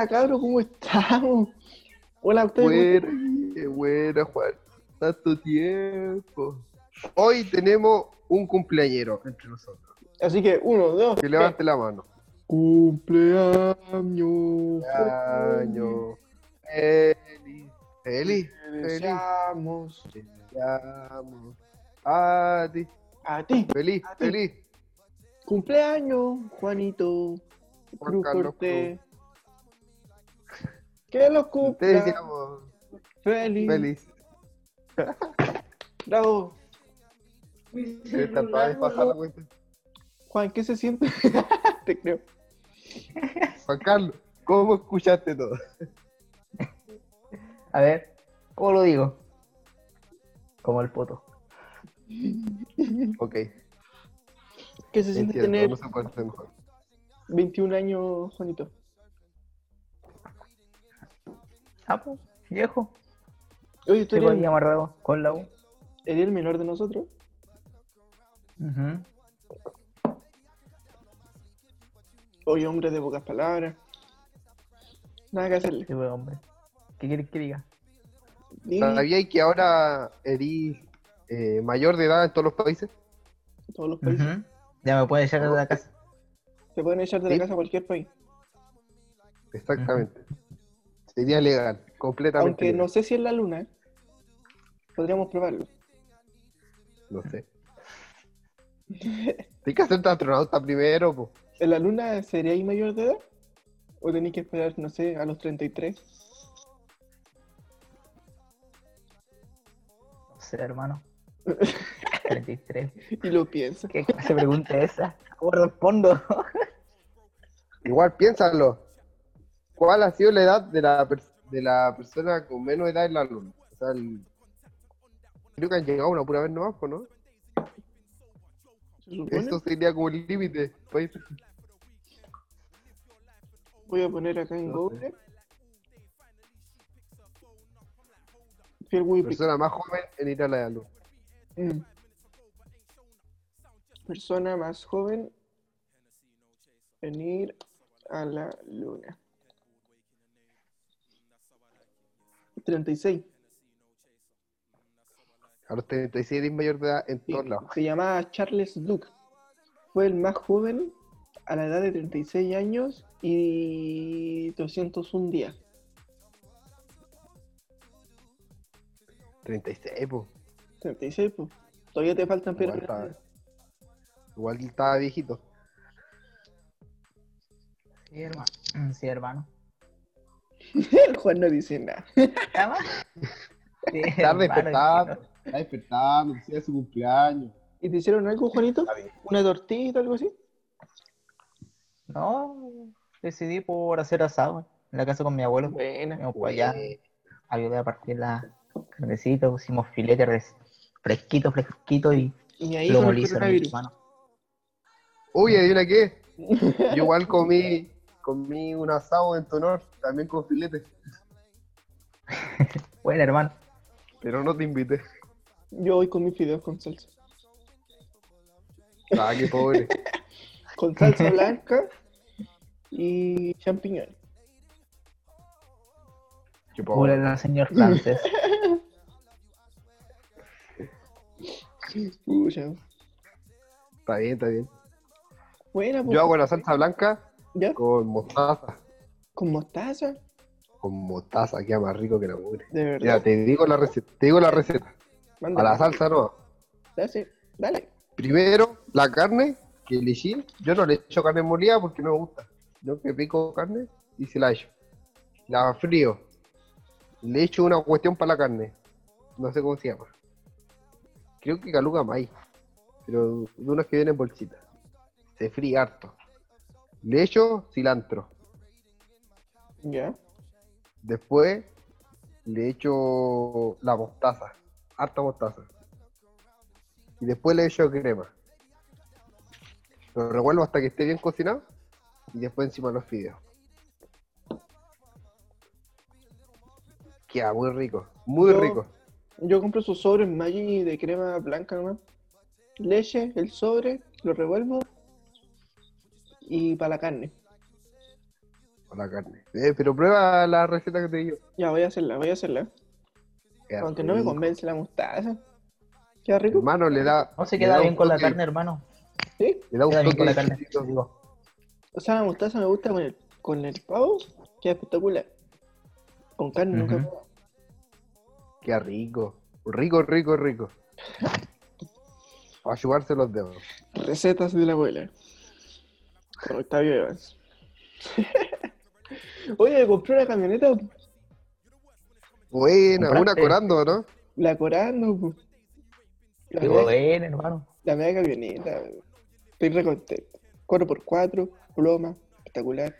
Buena, cabro, ¿cómo estamos? Hola, ustedes. Buena, buena, Juan. Tanto tiempo. Hoy tenemos un cumpleañero entre nosotros. Así que, uno, dos, Que tres. levante la mano. Cumpleaños. Año. Feliz. Feliz. Deseamos Llamo a ti. a ti. Feliz, A ti. feliz. Cumpleaños, Juanito. Juan Cruz Carlos Cortés. Que los Te cumpla. deseamos Feliz. feliz. Bravo. Juan, ¿qué se siente? Te creo. Juan Carlos, ¿cómo escuchaste todo? A ver, ¿cómo lo digo? Como el poto. Ok, ¿Qué se siente entiendo, tener no se puede hacer mejor. 21 años, Juanito? Ah, pues, viejo. Oye, ¿tú eres, amarrado con la U. eres el menor de nosotros? Ujú. Oye, hombre de pocas palabras. Nada que hacerle. Sí, pues, hombre. ¿Qué quieres que diga? ¿Sabíais que ahora eres eh, mayor de edad en todos los países? todos los países. Ujú. Ya me puede echar de la casa. Se pueden echar de la Sí. casa a cualquier país. Exactamente. Sería legal, completamente. Aunque no sé si en la luna. Podríamos probarlo. No sé. Tienes que hacerte astronauta primero, po. ¿En la luna sería ahí mayor de edad? ¿O tenéis que esperar, no sé, a los 33? No sé, hermano. 33. Y lo piensas. ¿Qué clase de pregunta es esa? ¿Cómo respondo? Igual piénsalo. ¿Cuál ha sido la edad de la, de la persona con menos edad en la luna? O sea, el- creo que han llegado una pura vez nomás, ¿no? Eso sería como el límite. pues. Voy a poner acá en No Google. Persona más joven en ir a la luna. Mm. Persona más joven en ir a la luna. 36. A los 37 es mayor de edad en Sí, todos lados. Se llamaba Charles Duke. Fue el más joven a la edad de 36 años y 201 días. 36, pues. 36, pues. Todavía te faltan pero Igual estaba viejito. Sí, hermano. Mm, Sí, hermano. El Juan no dice nada. Está despertando. Está despertando, que sea su cumpleaños. ¿Y te hicieron algo, Juanito? ¿Una tortita, algo así? No, decidí por hacer asado en la casa con mi abuelo. Buena. Fuimos para allá, ayudé a partir la carnecita, pusimos filete res- fresquito, fresquito y Y ahí lo molí, hermano. Uy, ¿adivina qué? Yo igual comí, comí un asado en tu honor, también con filete, Bueno, hermano. pero no te invité. Yo hoy comí fideos con salsa. Ah, qué pobre. Con salsa blanca y champiñones. Qué pobre. Hola, señor francés. Pucha. Está bien, está bien. Buena, pues. Yo hago la salsa blanca ¿Ya? con mostaza. ¿Con mostaza? Con mostaza, queda más rico que la mugre. De verdad. Ya, te digo la receta. Te digo la receta. A la salsa no. Dale, dale. Primero, la carne que elegí. Yo no le echo carne molida porque no me gusta. Yo que pico carne y se la echo. La frío. Le echo una cuestión para la carne. No sé cómo se llama. Creo que caluga maíz. Pero de unas que vienen en bolsita. Se fríe harto. Le echo cilantro. ¿Ya? Después le echo la mostaza, harta mostaza. Y después le echo crema. Lo revuelvo hasta que esté bien cocinado. Y después encima los fideos. Queda muy rico, muy Yo- rico. Yo compro sus sobres Maggi de crema blanca nomás. Leche, el sobre, lo revuelvo y para la carne. con la carne. Eh, pero prueba la receta que te digo. Ya, voy a hacerla, voy a hacerla. Aunque no me convence la mostaza. Queda rico. Hermano, le da. No se queda da bien con la carne, hermano. Sí. Le da un toque con la carne. O sea, la mostaza me gusta con el, con el pavo. Queda espectacular. Con carne nunca. Ujú. puedo. Queda rico. Rico, rico, rico. A chuparse los dedos. Recetas de la abuela. Octavio Evans. Oye, me compré una camioneta. Buena, una corando, ¿no? La Corando. po. La bien, hermano. la mega camioneta. Estoy re contento. 4x4, ploma, espectacular.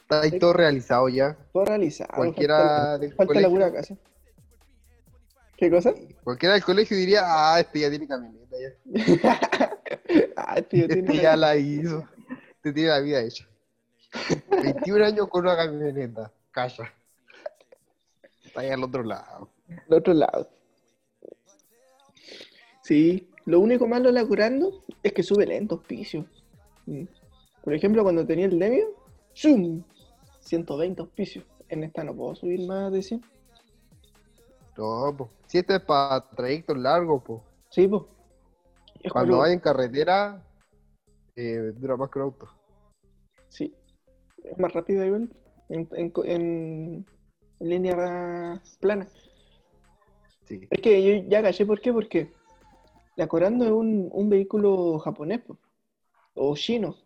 Está ahí todo realizado ya. Todo realizado. Cualquiera falta, del falta pura casa. ¿Qué cosa? Cualquiera del colegio diría, ah, este ya tiene camioneta, ya. Este tiene ya la hizo. Este tiene la vida hecha. 21 años con una camioneta. Calla. Está ahí al otro lado. al otro lado. Sí, lo único malo de la curando es que sube lento auspicio. Mm. Por ejemplo, cuando tenía el Demio, ¡zoom! 120 auspicios. En esta no puedo subir más de 100. No, pues. Si este es para trayectos largos, pues. Sí, pues. Es Cuando vaya en carretera, eh, dura más que un auto. Sí. Es más rápido igual. En, en, en- en línea plana. Sí. Es que yo ya caché por qué, porque la Corando es un, un vehículo japonés, po. o chino,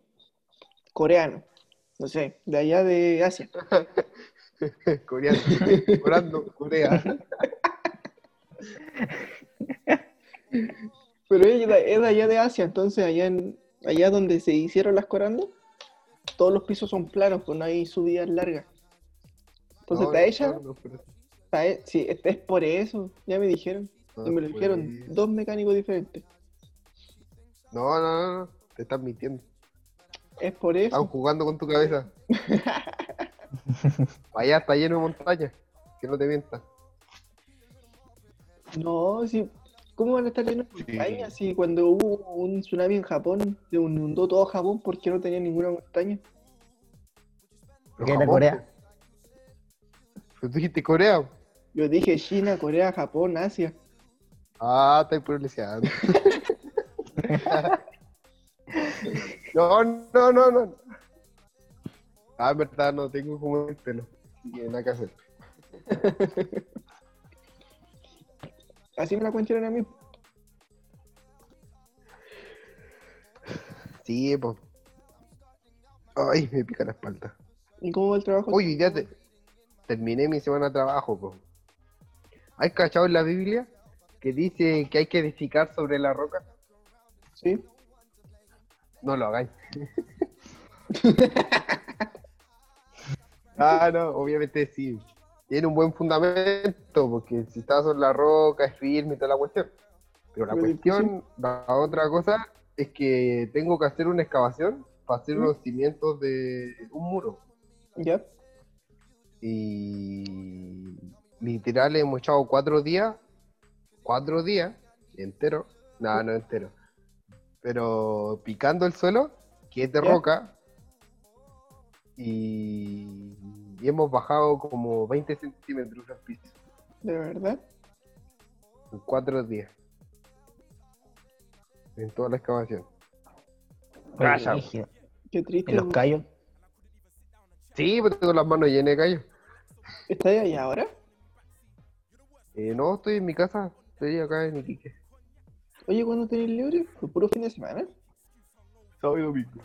coreano, no sé, de allá de Asia. Coreano. Corando, Corea. Pero es de allá de Asia, entonces allá en, allá donde se hicieron las Corando, todos los pisos son planos, pues no hay subidas largas. Entonces está no, hecha, no, pero- está he- sí, es, es por eso, ya me dijeron, no, y me lo pues. dijeron dos mecánicos diferentes. No, no, no, no, te estás mintiendo. Es por Están eso. jugando con tu cabeza. Allá está lleno de montañas. Que no te mientas. No, sí. ¿Cómo van a estar llenos de Sí. montañas si cuando hubo un tsunami en Japón se inundó todo Japón porque no tenía ninguna montaña? ¿Qué era Corea? Pero tú dijiste Corea. Yo dije China, Corea, Japón, Asia. Ah, estoy pronunciando. no, no, no, no. Ah, en verdad no tengo como el pelo. Así que nada que hacer. Así me la cuentan a mí. Sí, pues. Ay, me pica la espalda. ¿Y cómo va el trabajo? Oye, ya te... terminé mi semana de trabajo, pues. ¿Hay cachado en la Biblia que dice que hay que edificar sobre la roca? Sí. No lo hagáis. ah, no, obviamente sí. Tiene un buen fundamento, porque si está sobre la roca es firme y toda la cuestión. Pero la cuestión, la otra cosa, es que tengo que hacer una excavación para hacer los cimientos de un muro. ¿Ya? Y literal hemos echado cuatro días, cuatro días entero, no, no entero, pero picando el suelo, que es de ¿Ya? roca, y, y hemos bajado como 20 centímetros al piso ¿De verdad? en cuatro días. En toda la excavación. Oye. Qué triste. En los callos. Sí, pero tengo las manos llenas de callos. ¿Estás ahí ahora? Eh, no, estoy en mi casa, estoy acá en Iquique. Oye, ¿cuándo tenés libre? ¿El puro fin de semana? Sábado y domingo.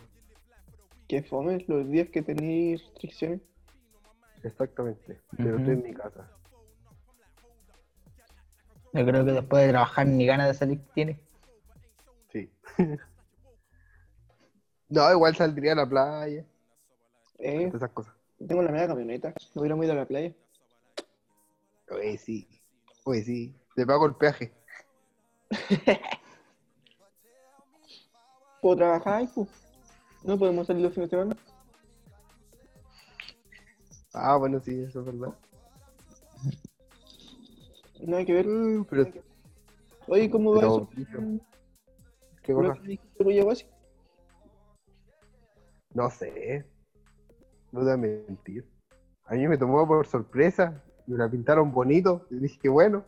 Qué fome los días que tenéis restricciones. Exactamente, pero estoy en mi casa. Yo creo que después de trabajar ni ganas de salir tiene. Sí. no, igual saldría a la playa, Eh, esas cosas. tengo la media camioneta. Me hubiera ido a la playa. Oye, sí. Oye, sí. Te pago el peaje. ¿Puedo trabajar ahí, pues? No podemos salir los fines de semana. Ah, bueno, sí, eso es verdad. No hay que ver. Uh, pero, Oye, ¿cómo va pero, eso? ¿qué ¿Lo cosa? Guayaguasi? No sé. No te voy a mentir. A mí me tomó por sorpresa. Me la pintaron bonito. Y dije, bueno,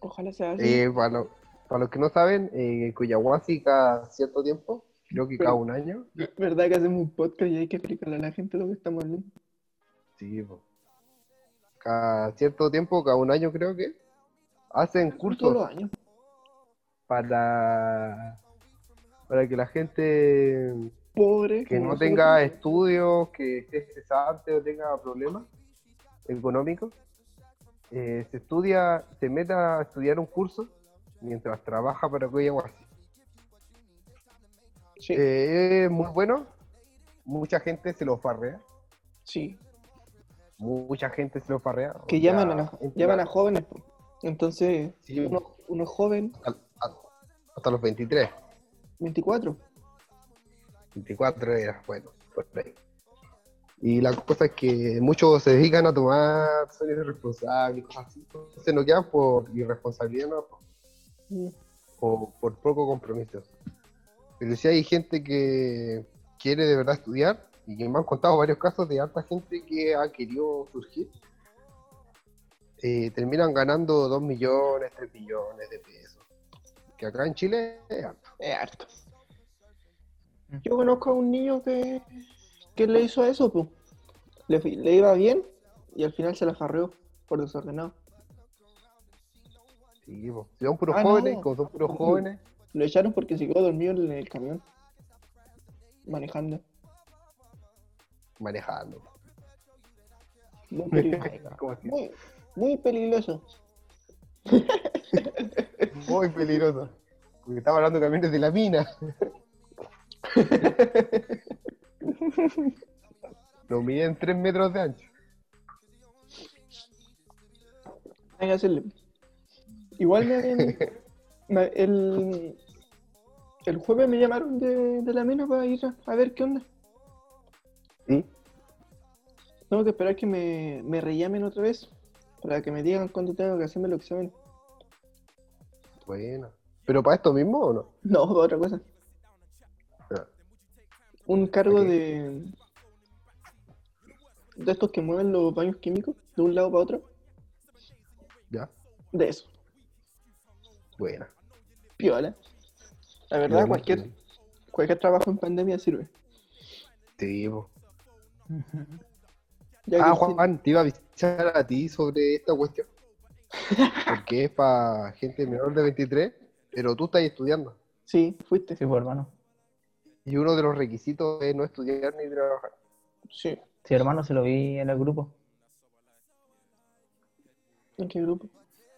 Ojalá sea así. eh, para, lo- para los que no saben, eh, Cuyahuasi cada cierto tiempo, creo que cada un año, ¿Verdad que hacemos un podcast y hay que explicarle a la gente lo que estamos hablando? sí, po. cada cierto tiempo, cada un año creo que, hacen Todos cursos los años. para, para que la gente Pobre. que no tenga estudios, que esté cesante o tenga problemas económicos, eh, se estudia, se meta a estudiar un curso mientras trabaja para Coyahuasi. Sí, Eh, es muy bueno, mucha gente se lo farrea, sí. mucha gente se lo farrea. Que sea, llaman a, llaman a jóvenes. Entonces, Sí. uno, uno es joven, hasta, hasta los 23, 24. 24 era, bueno, por ahí. Y la cosa es que muchos se dedican a tomar, son irresponsables, cosas así. Entonces no quedan por irresponsabilidad, no, Mm. o por poco compromiso. Pero sí hay gente que quiere de verdad estudiar y que me han contado varios casos de alta gente que ha querido surgir. Eh, terminan ganando 2 millones, 3 millones de pesos. Que acá en Chile es alto. Es harto. Yo conozco a un niño que, que le hizo eso, pues. Le, iba bien y al final se la farreó por desordenado. Sí. Si son puros Ah, no. jóvenes, como son puros jóvenes, Lo echaron porque se quedó dormido en el camión. Manejando. manejando. Muy peligroso. Muy, muy peligroso. Muy peligroso. Porque estaba hablando también desde la mina. Lo miden 3 metros de ancho. Hay que hacerle. Igual me habían- el, el jueves me llamaron de, de la mina para ir a, a ver qué onda. ¿Sí? Tengo que esperar que me, me rellamen otra vez para que me digan cuándo tengo que hacerme los exámenes. Bueno. ¿Pero para esto mismo o no? No, para otra cosa. Ah, Un cargo de. de estos que mueven los baños químicos de un lado para otro. ya. De eso. Bueno. Piola. La verdad, cualquier, cualquier trabajo en pandemia sirve. Ya Ah, Juan, te iba a avisar a ti sobre esta cuestión. Porque es para gente menor de 23, pero tú estás estudiando. Sí, fuiste. Sí, pues, hermano. Y uno de los requisitos es no estudiar ni trabajar. Sí. Sí, hermano, se lo vi en el grupo. ¿En qué grupo?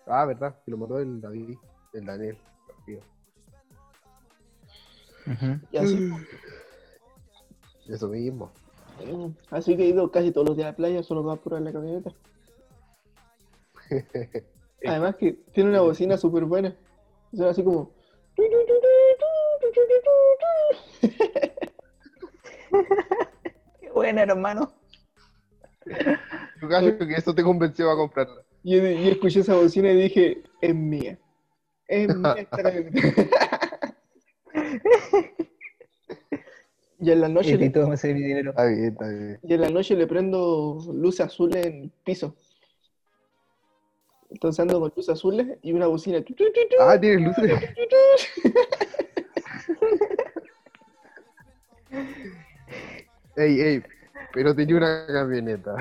Ah, verdad, que lo mandó el David, el Daniel. Tío. Y así. Eso mismo. Mm, Así que he ido casi todos los días a la playa, solo para probar la camioneta. Además que tiene una bocina súper buena. O sea, así como... Qué buena, hermano. Yo creo que eso te convenció a comprarla. Y, y escuché esa bocina y dije, es mía. Camioneta. y en la noche Y le, todo ese dinero. Está bien, está bien. y en la noche le prendo luces azules en el piso. Entonces ando con luces azules y una bocina. Ah, tienes luces. Ey, ey, pero tenía una camioneta.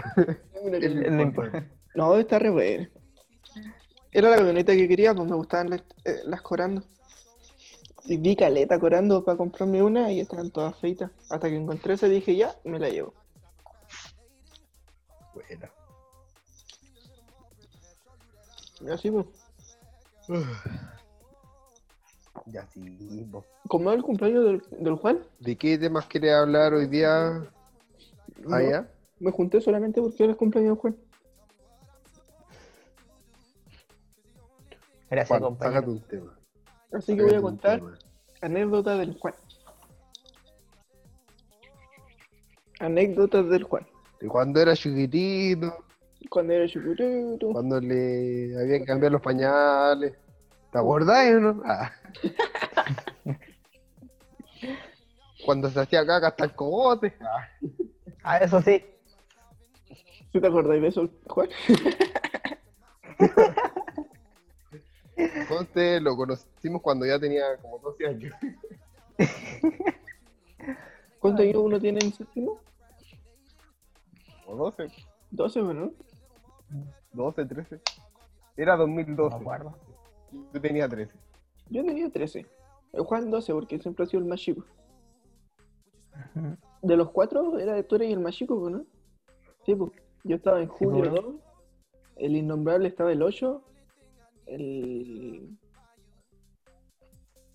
Una camioneta. No está re buena. Era la camioneta que quería, pues me gustaban las, eh, las corando. Y vi caleta corando para comprarme una y estaban todas feitas. Hasta que encontré esa dije, ya, me la llevo. Buena. Y así, pues. Ya sí. po. Como es el cumpleaños del, del Juan, ¿De qué temas quieres hablar hoy día? no, Allá. me junté solamente porque era el cumpleaños del Juan. Gracias, Juan, compañero. un tema. Así que voy a contar anécdotas del Juan. Anécdotas del Juan. De cuando era chiquitito, Cuando era chiquitito. cuando le había que cambiar los pañales. ¿Te acordás o no? Ah, cuando se hacía caca hasta el cogote. Ah, Ah, eso sí. ¿Sí te acordáis de eso, Juan? Conste, lo conocimos cuando ya tenía como 12 años. ¿Cuántos años uno tiene en séptimo? O 12, 12, ¿no? 12, 13. Era No 2012. me acuerdo. Yo tenía 13. Yo tenía 13. El Juan 12, porque siempre ha sido el más chico. De los cuatro, era, tú eres el más chico, pues, ¿no? Sí, pues. Yo estaba en julio pues. 2. El innombrable estaba el 8. El.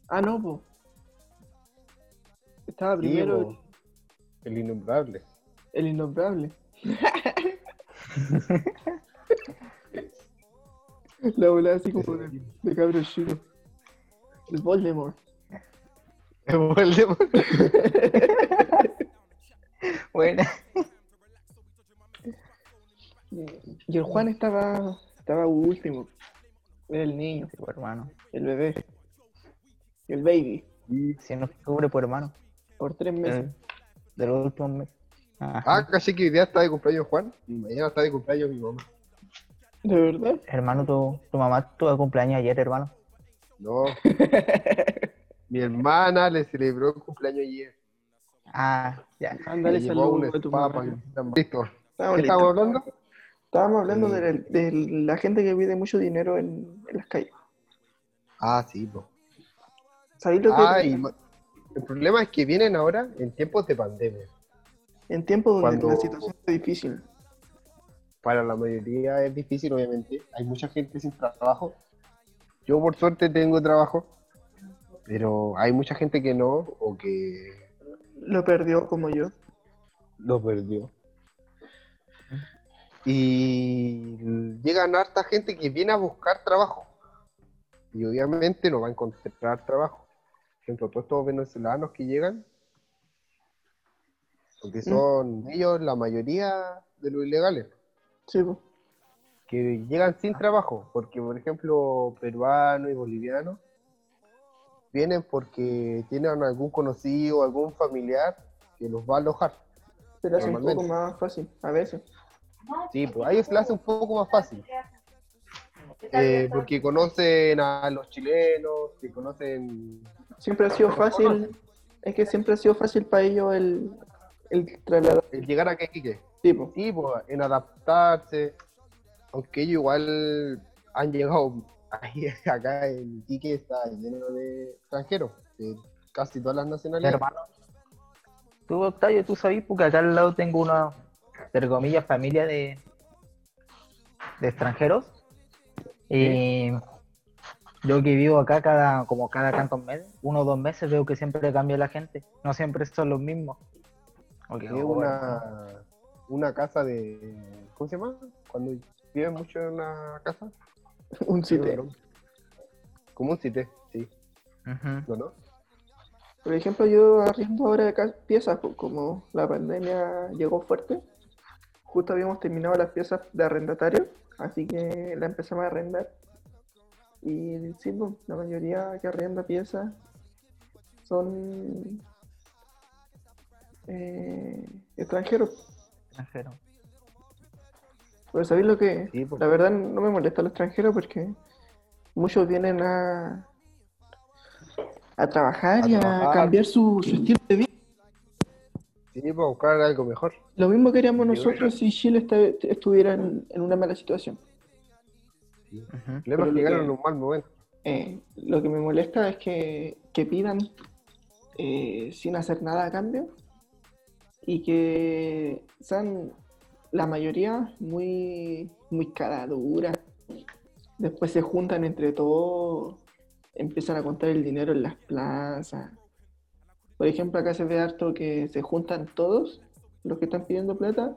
Ah, no, pues. Estaba primero po. El innombrable. el innombrable. La volada así como de, de cabros chicos. El Voldemort. El Voldemort. Bueno, Y el Juan estaba, estaba último. El niño, sí, pues, hermano. el bebé. El baby. Y- Si no cubre, pues hermano. Por tres meses. Eh, De los últimos meses. Ajá. Ah, caché que hoy día está de cumpleaños Juan y mañana está de cumpleaños mi mamá. ¿De verdad? Hermano, tu, tu mamá tuvo cumpleaños ayer, hermano. No. mi hermana le celebró el cumpleaños ayer. Ah, ya. Ándale, saludos a tu papa mamá. y- Listo. ¿Qué estamos hablando? Estábamos hablando Sí. de, la- de la gente que pide mucho dinero en, en las calles. Ah, sí, po. ¿Sabéis lo que Ah, y el problema es que vienen ahora en tiempos de pandemia. en tiempos donde cuando- la situación es difícil? Para la mayoría es difícil, obviamente. Hay mucha gente sin trabajo. Yo, por suerte, tengo trabajo. Pero hay mucha gente que no o que Lo perdió como yo. lo perdió. Y llegan harta gente que viene a buscar trabajo. Y obviamente no va a encontrar trabajo. Por ejemplo, todos estos venezolanos que llegan, porque son ellos la mayoría de los ilegales, Sí, que llegan sin trabajo. Porque, por ejemplo, peruanos y bolivianos vienen porque tienen algún conocido, algún familiar que los va a alojar. Le hace un poco más fácil, a veces. Sí, pues a ellos se le hace un poco más fácil. Eh, porque conocen a los chilenos, que conocen... Siempre ha sido fácil. Es que siempre ha sido fácil para ellos el, el trasladar. El llegar a Iquique. Tipo, Sí, pues en adaptarse. Aunque ellos igual han llegado... Ahí, acá en Iquique está lleno de extranjeros, de casi todas las nacionalidades. Hermano. Tú, Octavio, tú sabes, porque acá al lado tengo una, entre comillas, familia de, de extranjeros. Y yo que vivo acá cada, como cada tantos meses, uno o dos meses, veo que siempre cambia la gente. No siempre son los mismos. Ok, Es oh, una, una casa de... ¿Cómo se llama? Cuando viven mucho en una casa. un sitio. Como un sitio, sí. Ujú. ¿No, no? Por ejemplo, yo arriendo ahora acá piezas, pues, como la pandemia llegó fuerte. Justo habíamos terminado las piezas de arrendatario, así que la empezamos a arrendar. Y sí, pues, la mayoría que arrenda piezas son eh, extranjeros. Extranjero. Pero ¿sabéis lo que? Sí, pues. La verdad no me molesta los extranjeros porque muchos vienen a, a trabajar A y a cambiar su, su estilo de vida. Sí, para buscar algo mejor. Lo mismo queríamos nosotros si Chile estuviera en, en una mala situación. Problemas Pero llegaron que- en un mal momento. Eh, lo que me molesta es que, que pidan eh, sin hacer nada a cambio y que sean la mayoría muy, muy cara dura. Después se juntan entre todos, empiezan a contar el dinero en las plazas. Por ejemplo, acá se ve harto que se juntan todos los que están pidiendo plata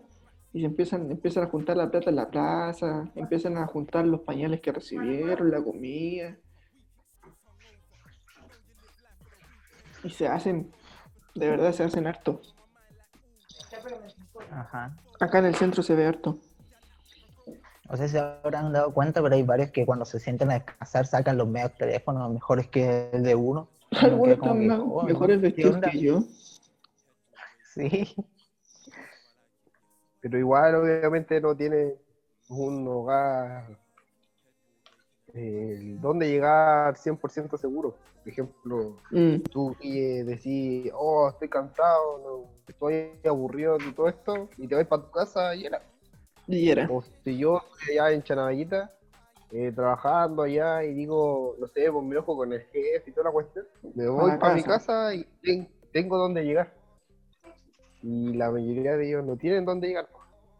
y se empiezan, empiezan a juntar la plata en la plaza, empiezan a juntar los pañales que recibieron, la comida. Y se hacen, de verdad se hacen harto. Ajá. Acá en el centro se ve harto. No sé si habrán dado cuenta, pero hay varios que cuando se sienten a descansar sacan los medios teléfonos mejores que el de uno. Uno Algunos están que, más- oh, mejores ¿qué vestidos que yo. Sí. Pero igual, obviamente, no tiene un hogar eh, donde llegar 100% seguro. Por ejemplo, Mm, tú eh, decís, oh, estoy cansado, no, estoy aburrido de todo esto, y te vas para tu casa y era. y era. O si yo estoy allá en Chanavallita, eh, trabajando allá y digo, no sé, pues me ojo con el jefe y toda la cuestión, me voy para mi casa. y ten- tengo dónde llegar. Y la mayoría de ellos no tienen dónde llegar.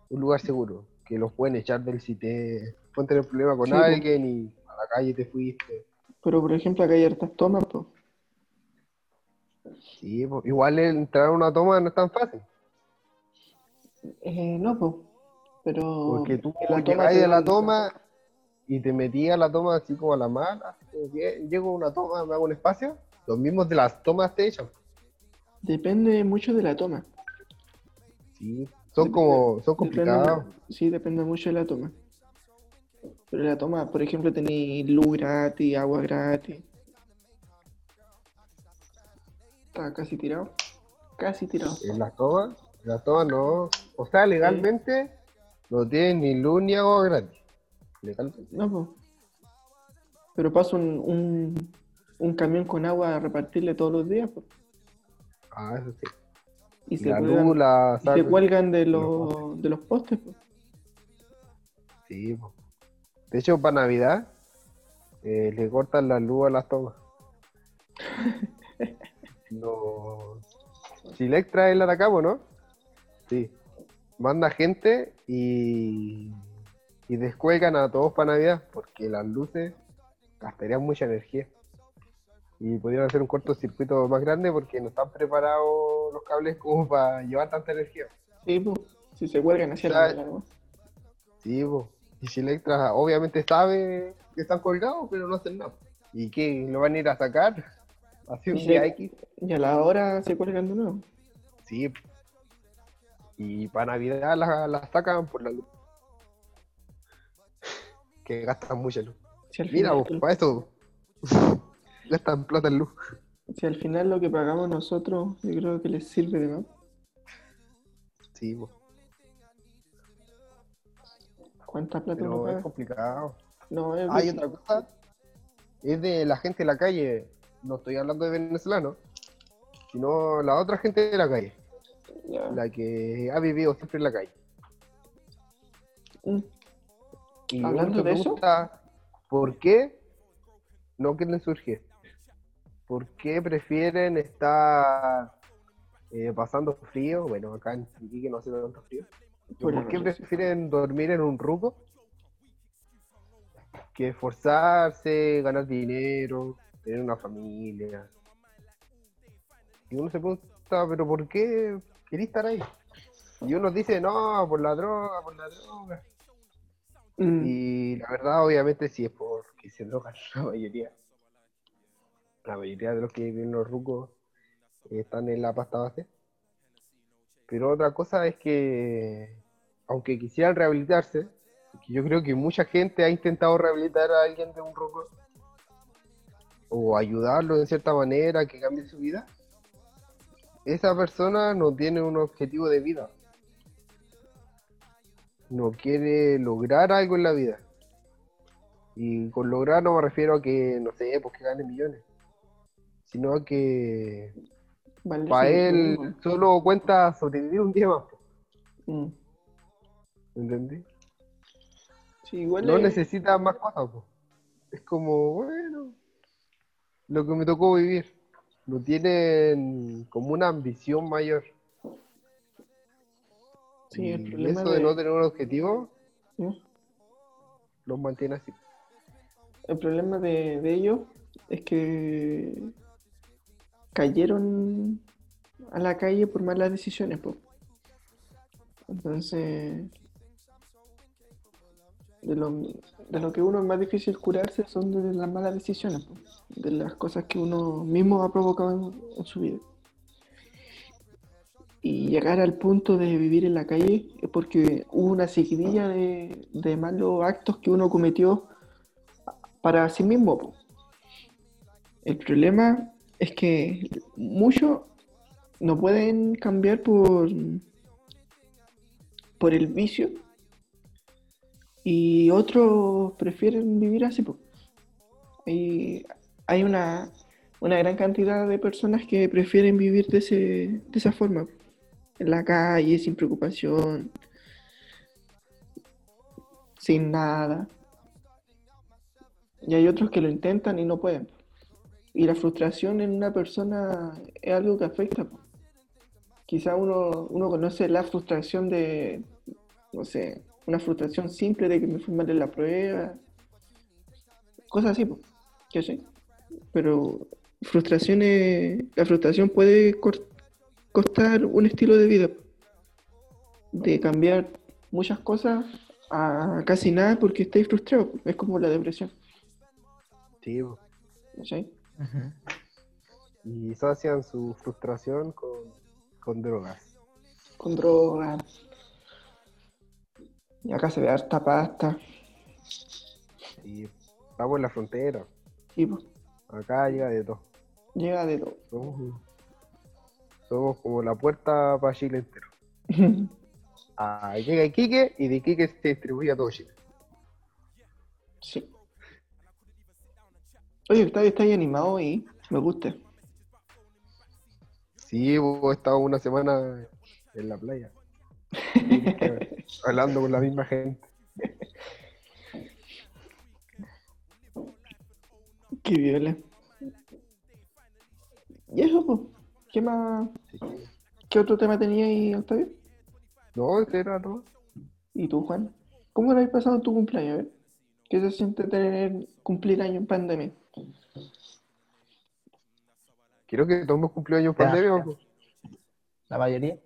Un lugar seguro, que los pueden echar del CITE, pueden tener problemas con Sí, alguien y a la calle te fuiste. Pero por ejemplo, acá hay hartas tomas, pues. Sí, pues, igual entrar a una toma no es tan fácil, Eh, no, pues. Pero. porque tú la te de la toma y te metías a la toma así como a la mala, así como que llego a una toma, me hago un espacio, los mismos de las tomas te echan. Depende mucho de la toma. Sí, son Depende- como, son Depende- complicados. sí, depende mucho de la toma. Pero la toma, por ejemplo, tenéis luz gratis, agua gratis. Está casi tirado. Casi tirado. En las tomas, en las tomas no, o sea, legalmente no tienen ni luz ni agua gratis. No. Pero pasa un, un, un camión con agua a repartirle todos los días. Ah, eso sí. Y Y se la cuelgan, luz, la y se cuelgan de los los, de los postes, pues. Sí, po. De hecho, para Navidad eh, le cortan la luz a las tomas. Los Silex trae el Atacamo, ¿no? Sí. Manda gente y, y descuelgan a todos para Navidad porque las luces gastarían mucha energía. Y podrían hacer un cortocircuito más grande porque no están preparados los cables como para llevar tanta energía. Sí, pues. Si se cuelgan hacia la. Sí, po. Y si Electra obviamente sabe que están colgados, pero no hacen nada. ¿Y qué? ¿Lo van a ir a sacar? Así un día X. Y a la hora se cuelgan de nuevo. Sí. Y para Navidad las la sacan por la luz. Que gastan mucha luz. Si Mira, po, para eso gastan plata en luz. si al final lo que pagamos nosotros, yo creo que les sirve de más. Sí, po. ¿Cuánta plata uno pero es complicado. No, es Hay otra cosa. Es de la gente de la calle. No estoy hablando de venezolanos. Sino la otra gente de la calle. La que ha vivido siempre en la calle. Mm. Y Hablando de eso. ¿Por qué no quieren surgir? ¿Por qué prefieren estar eh, pasando frío? Bueno, acá en Iquique no hace tanto frío. Por ¿Por el qué prefieren dormir en un ruco? Que esforzarse, ganar dinero, tener una familia. Y uno se pregunta, ¿pero por qué quería estar ahí? Y uno dice, no, por la droga, por la droga. Mm, Y la verdad, obviamente, sí es porque se drogan la mayoría. La mayoría de los que viven en los rucos están en la pasta base. Pero otra cosa es que, aunque quisieran rehabilitarse, yo creo que mucha gente ha intentado rehabilitar a alguien de un ruco o ayudarlo de cierta manera que cambie su vida, esa persona no tiene un objetivo de vida no quiere lograr algo en la vida. Y con lograr no me refiero a que, no sé, pues que gane millones, sino a que valerse para sí él solo cuenta sobrevivir un día más, Mm. ¿entendí? Sí, igual No es- necesita más cosas, po. es como, bueno, lo que me tocó vivir. No tienen como una ambición mayor. Sí, el problema eso de de- no tener un objetivo ¿sí? los mantiene así. El problema de, de ellos es que cayeron a la calle por malas decisiones, po. Entonces, de lo, de lo que uno es más difícil curarse son de las malas decisiones, po, de las cosas que uno mismo ha provocado en, en su vida. Y llegar al punto de vivir en la calle es porque hubo una seguidilla de, malos actos que uno cometió para sí mismo. El problema es que muchos no pueden cambiar por, por el vicio y otros prefieren vivir así. Y hay una, una gran cantidad de personas que prefieren vivir de, ese, de esa forma, en la calle, sin preocupación, sin nada. Y hay otros que lo intentan y no pueden. Y la frustración en una persona es algo que afecta. Quizá uno, uno conoce la frustración de, no sé, una frustración simple de que me fue en la prueba, cosas así, yo sé. Pero frustraciones, la frustración puede cor- costar un estilo de vida, de cambiar muchas cosas a casi nada porque estáis frustrado, es como la depresión, Sí. Ujú. y sacian su frustración con, con drogas. Con drogas. Y acá se ve harta pasta. Y estamos en la frontera. Pues, Acá llega de todo. llega de todo. Somos como la puerta para Chile entero. Ah, llega Iquique y de Iquique se distribuye a todo Chile. sí. Oye, Octavio, está ahí animado y me gusta. Sí, he estado una semana en la playa. Hablando con la misma gente. Qué viola. Y eso. ¿Qué más? ¿Qué otro tema tenía ahí, Octavio? No, ese era todo. ¿Y tú, Juan? ¿Cómo lo has pasado en tu cumpleaños? ¿Qué se siente tener cumplir año en pandemia? Creo que todos hemos cumplido años en pandemia. ¿o? La mayoría.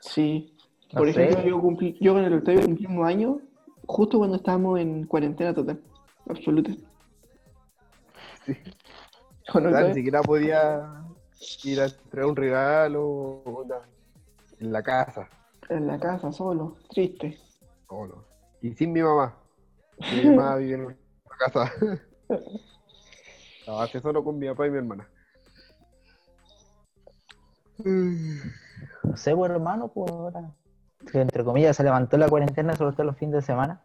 Sí. No Por sé. ejemplo, yo, cumplí, yo con el Octavio cumplimos años justo cuando estábamos en cuarentena total. Absoluta. Sí. Ni siquiera podía ir a traer un regalo en la casa. en la casa, solo, triste. Solo. Y sin mi mamá. Mi mamá vive en una casa. Estaba solo con mi papá y mi hermana. No sé, pues hermano, pues ahora. que entre comillas se levantó la cuarentena, sobre todo los fines de semana.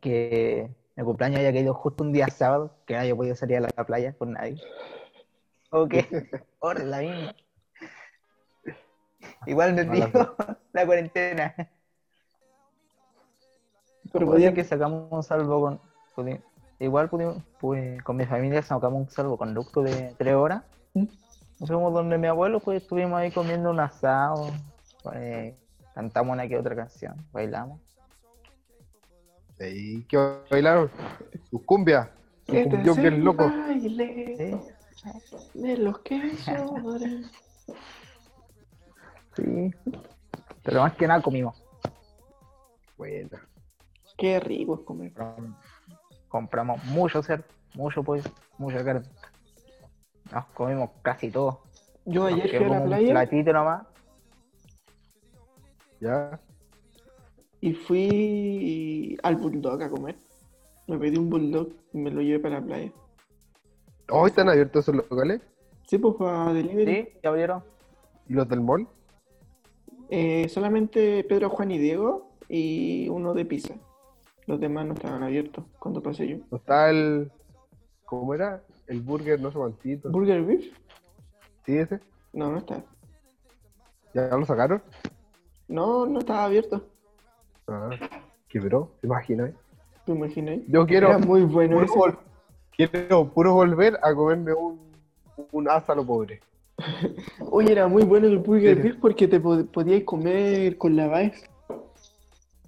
Que mi cumpleaños había caído justo un día sábado, que nadie podía salir a la playa con nadie. Ok, ahora la misma. Igual nos dijo la cuarentena. Pero Podía que sacamos un salvo con. pudi- igual pudimos, pues, con mi familia sacamos un salvoconducto de tres horas. ¿Mm? Nos fuimos donde mi abuelo, pues estuvimos ahí comiendo un asado. eh, cantamos una que otra canción, bailamos. ¿Y qué bailaron? Sus cumbias. Su Este cumbión es loco. baile Sí, de los que sobran. sí. Pero más que nada comimos. Buena. Qué rico es comer. Compramos, compramos mucho cerdo, mucho pollo, mucha carne. Nos comimos casi todo. Yo Nos ayer fui a la como un playa platito nomás. ¿Ya? y fui al bulldog a comer. Me pedí un bulldog y me lo llevé para la playa. ¿Hoy están abiertos esos locales? Sí, pues para delivery. Sí, ya abrieron. ¿Y los del mall? Eh, solamente Pedro, Juan y Diego y uno de pizza. Los demás no estaban abiertos cuando pasé yo. ¿No está el. ¿Cómo era? El burger, no sé cuántito. ¿Burger Beef? ¿Sí, ese? No, no está. ¿Ya lo sacaron? No, no estaba abierto. Ah, quebró, ¿te imaginas? ¿Te imaginas? Yo quiero. Era muy bueno ese. Quiero puro volver a comerme un, un asa a lo pobre. Oye, era muy bueno el Burger Sí. Beef porque te pod- podías comer con la Vice.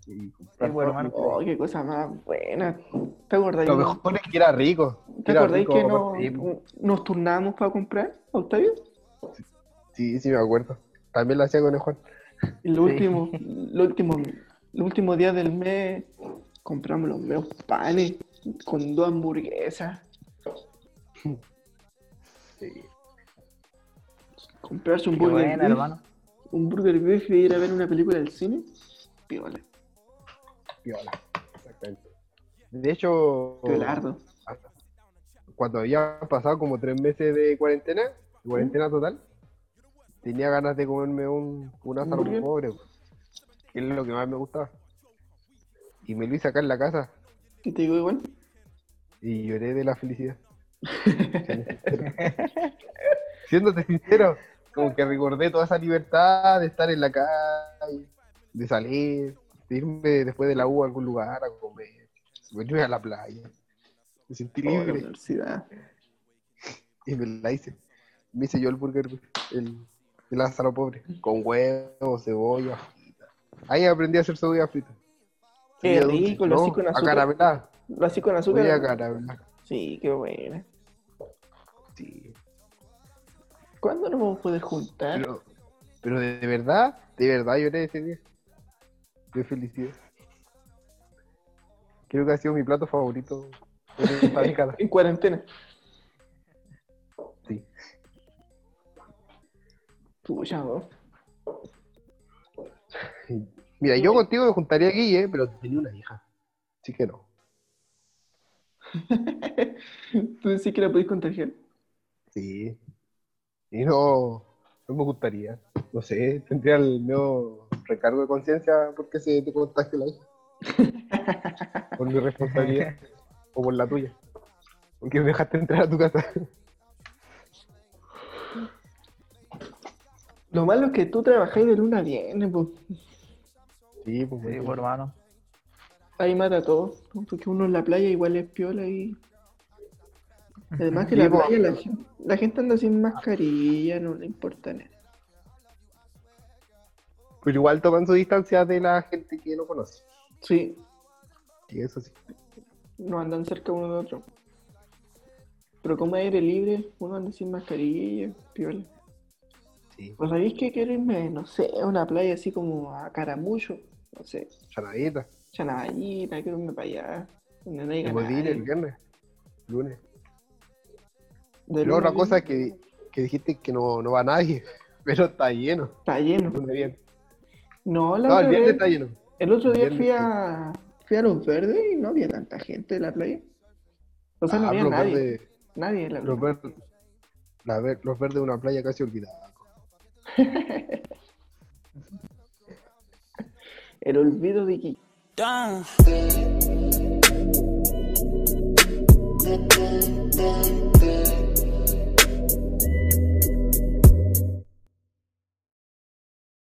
Y Sí, bueno. Oh, qué cosa más buena. ¿Te acordás? Lo mejor es que era rico. ¿Te Era acordáis rico, que no- sí, po. nos turnábamos para comprar, Octavio? Sí, sí, me acuerdo. También lo hacía con el Juan. Y lo Sí. último, lo último, el último día del mes compramos los meos panes con dos hamburguesas. Sí. Comprarse un Qué burger buena, beef, hermano. un burger beef y ir a ver una película al cine. Piola, Piola. Exactamente. De hecho, piolardo. cuando había pasado como tres meses de cuarentena, de cuarentena total, tenía ganas de comerme un, un asado pobre, que es lo que más me gustaba. Y me lo hice acá en la casa ¿Qué te digo igual? y lloré de la felicidad. Siéndote sincero, como que recordé toda esa libertad de estar en la calle, de salir, de irme después de la U a algún lugar a comer, irme a la playa. Me sentí Oh, la libre universidad. y me la hice. Me hice yo el burger, el, el Lázaro pobre, con huevo, cebolla. Ahí aprendí a hacer cebolla frita. Qué rico, lo así con azúcar. Acaramelada. Lo así con azúcar. Acaramelada. Sí, qué buena. Sí. ¿Cuándo nos vamos a poder juntar? Pero, pero de, de verdad, de verdad lloré ese día. Qué felicidad. Creo que ha sido mi plato favorito en esta década. En cuarentena. Sí. Pucha, ¿no? Mira, yo contigo me juntaría aquí, ¿eh? pero tenía una hija. Así que no. ¿Tú decís que la podéis contagiar? Sí. Y no, no me gustaría. No sé, tendría el medio recargo de conciencia porque se te contagia la hija. Por mi responsabilidad. o por la tuya. Porque me dejaste entrar a tu casa. Lo malo es que tú trabajáis de luna a viernes, pues. Sí, pues, Sí, pues, hermano. Ahí mata todo. ¿no? Porque uno en la playa igual es piola y. Además que Sí, la pues. playa la, la gente anda sin mascarilla, no le importa nada. Pero igual toman su distancia de la gente que no conoce. Sí, Y eso sí. no andan cerca uno de otro. Pero como es aire libre, uno anda sin mascarilla, piola. Sí. Pues sabéis que quiero irme, no sé, a una playa así como a Caramucho, no sé, Chanadita. Chanavallita, quiero irme para allá. Donde no haya ir nadie. el viernes. Lunes. De Pero otra cosa es que, que dijiste que no, no va nadie. Pero está lleno. Está lleno. No, la No, el viernes vez- está lleno. el otro día el fui a, fui a Los Verdes y no había tanta gente en la playa. O sea, no Ah, había los nadie. verdes- Nadie en la los playa. verdes. la ver- los verdes de una playa casi olvidada. El olvido de. Done.